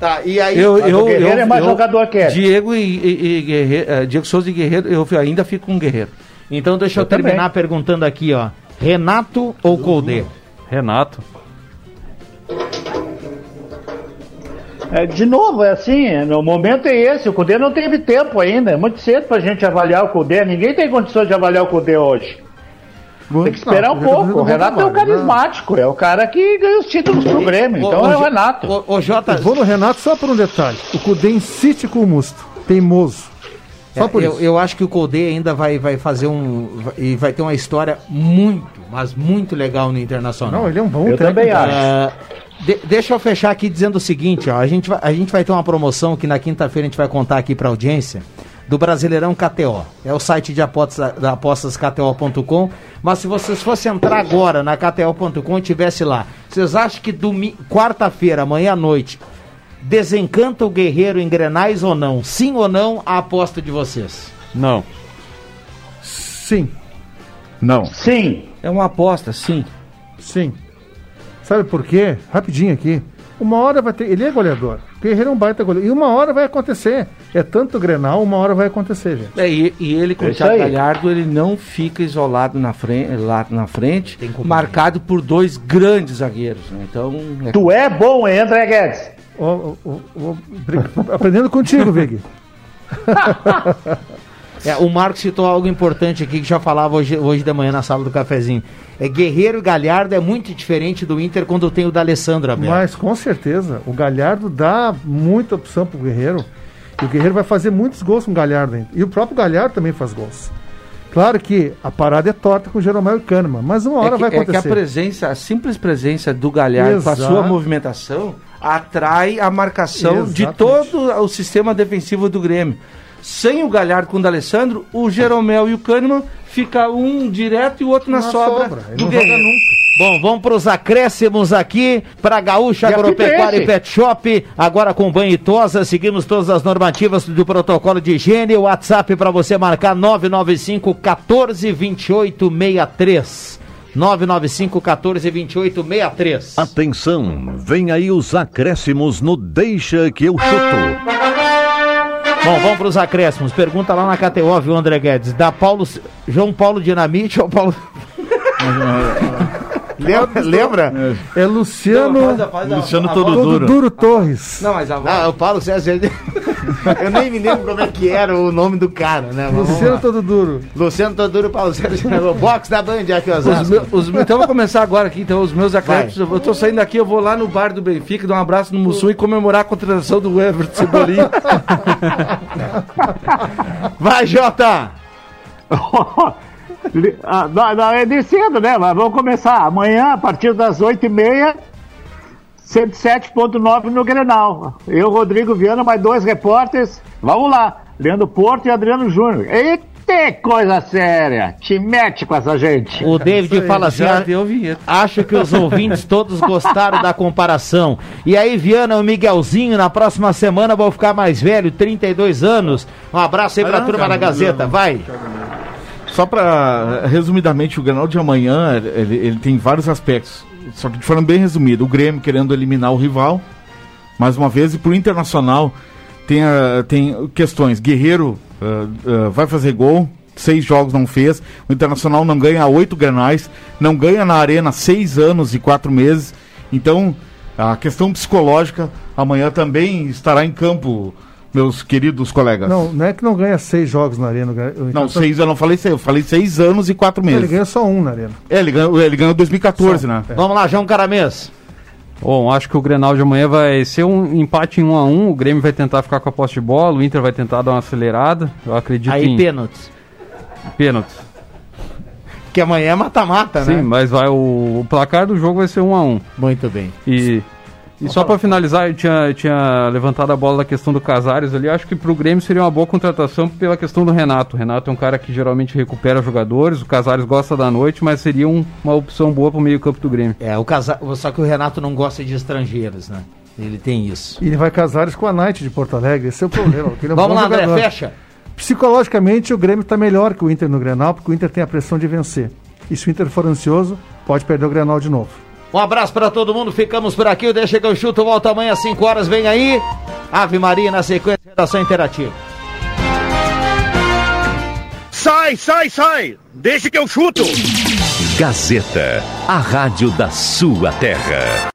Tá, e aí. Eu, eu, o Guerreiro eu- é mais eu- jogador que ele. Diego e, e- e Guerreiro, eh, Diego Souza e Guerreiro, eu ainda fico com Guerreiro. Então deixa eu, Eu terminar também. perguntando aqui, ó. Renato ou Colde? Renato. É, de novo, é assim, no momento é esse, o Cudê não teve tempo ainda, é muito cedo pra gente avaliar o Cudê, ninguém tem condições de avaliar o Cudê hoje. Tem que esperar um Não, o Renato pouco, o Renato é um trabalha, carismático, é o cara que ganha os títulos pro Grêmio, então Ô, é o Renato. Ô, ô, Jota, Eu vou no Renato só por um detalhe. O Cudê insiste com o Musto. Teimoso. Só É, por eu, isso. eu acho que o Colde ainda vai, vai fazer um. vai- E vai ter uma história muito, mas muito legal no Internacional. Não, ele é um bom Eu também acho. É, de- deixa eu fechar aqui dizendo o seguinte, ó, a gente vai, a gente vai ter uma promoção que na quinta-feira a gente vai contar aqui para audiência do Brasileirão KTO. É o site de apostas da apostas KTO.com, mas se vocês fossem entrar agora na KTO.com e tivesse lá, vocês acham que quarta-feira, amanhã à noite, desencanta o Guerreiro em Grenais ou não? Sim ou não a aposta de vocês? Não. Sim, Não. Sim, É uma aposta, sim. sim. Sabe por quê? Rapidinho aqui. Uma hora vai ter. Ele é goleador. O Guerreiro é um baita goleador. E uma hora vai acontecer. É tanto Grenal, uma hora vai acontecer, gente. É, e, e ele com É o Thiago. Galhardo, ele não fica isolado na frente, lá na frente, marcado por dois grandes zagueiros. né? Então, é tu é bom, hein, André Guedes? Ó, ó, bri- aprendendo contigo, Vig. É, o Marcos citou algo importante aqui que já falava hoje, hoje de manhã na sala do cafezinho. É Guerreiro e Galhardo é muito diferente do Inter quando tem o da Alessandro aberto. Mas com certeza, o Galhardo dá muita opção pro Guerreiro. E o Guerreiro vai fazer muitos gols com o Galhardo ainda. E o próprio Galhardo também faz gols. Claro que a parada é torta com o Jeromel e Kahneman, mas uma hora é que, vai é que a acontecer. presença, a simples presença do Galhardo com a sua movimentação atrai a marcação de Exatamente. todo o sistema defensivo do Grêmio. Sem o Galhardo com o D'Alessandro, o Jeromel e o Kahneman fica um direto e o outro na, Na sobra, sobra. Do Guerreiro. nunca. Bom, vamos para os acréscimos aqui para Gaúcha E Agropecuária e? Pet Shop, agora com banho e tosa, seguimos todas as normativas do protocolo de higiene, o WhatsApp para você marcar 995 14 28 63. 995 14 28 63. Atenção, vem aí os acréscimos no Deixa que eu chuto. Bom, vamos para os acréscimos. Pergunta lá na KTO, viu, André Guedes? Da Paulo, João Paulo Dinamite ou Paulo... lembra? lembra? É Luciano, Faz a- faz a- Luciano a- a- Todo Todo Duro. Duro Torres. Não, mas a voz- Ah, o Paulo César. ele- Eu nem me lembro como é que era o nome do cara, né? Mas Luciano. Todo Duro. Luciano Toduro Paulo Sérgio, o box da Band aqui. Os meus- os então vou começar agora aqui, então os meus acréscimos. Eu tô saindo daqui, eu vou lá no bar do Benfica, dar um abraço no Mussu e comemorar a contratação do Everton Cebolinha. Vai, Jota! Ah, não, não, é de cedo, né? Mas vamos começar. Amanhã, a partir das 8h30, 107.9 no Grenal. Eu, Rodrigo Viana, mais dois repórteres. Vamos lá. Leandro Porto e Adriano Júnior. Eita, coisa séria. Te mete com essa gente. O David fala assim: Já "Ah. Acho que os ouvintes todos gostaram da comparação. E aí, Viana, o Miguelzinho, na próxima semana vou ficar mais velho, 32 anos. Um abraço aí pra Ah, turma da Gazeta, não. vai. Só para resumidamente, o Grenal de amanhã ele, ele tem vários aspectos. Só que de forma bem resumida, o Grêmio querendo eliminar o rival, mais uma vez, e pro Internacional tem, ah, tem questões. Guerreiro ah, ah, vai fazer gol, seis jogos não fez. O Internacional não ganha oito Grenais, não ganha na Arena seis anos e quatro meses. Então, a questão psicológica amanhã também estará em campo meus queridos colegas. Não, não é que não ganha seis jogos na arena. o Não, seis eu não falei seis, eu falei seis anos e quatro Ele meses. ganha só um na arena. É, ele ganhou, ele ganhou 2014, né? Vamos lá, João Caramês. Bom, acho que o Grenal de amanhã vai ser um empate em 1 a 1 O Grêmio vai tentar ficar com a posse de bola, o Inter vai tentar dar uma acelerada. Eu acredito Aí, em pênaltis. pênaltis. Que amanhã é mata-mata, Sim, né? mas vai o, o placar do jogo vai ser 1 a 1 Muito bem. E, e só para finalizar, eu tinha, tinha levantado a bola da questão do Casares ali. Acho que pro Grêmio seria uma boa contratação pela questão do Renato. O Renato é um cara que geralmente recupera jogadores. O Casares gosta da noite, mas seria um- uma opção boa pro meio-campo do Grêmio. É, o casa... só que o Renato não gosta de estrangeiros, né? Ele tem isso. E ele vai Casares com a Night de Porto Alegre. Esse é o problema. é um Vamos lá, André, jogador. fecha. Psicologicamente, o Grêmio está melhor que o Inter no Grenal, porque o Inter tem a pressão de vencer. E se o Inter for ansioso, pode perder o Grenal de novo. Um abraço pra todo mundo, ficamos por aqui. O Deixa que eu chuto, volta amanhã às 5 horas. Vem aí. Ave Maria na sequência, redação interativa. Sai, sai, sai! Deixa que eu chuto! Gazeta, a rádio da sua terra.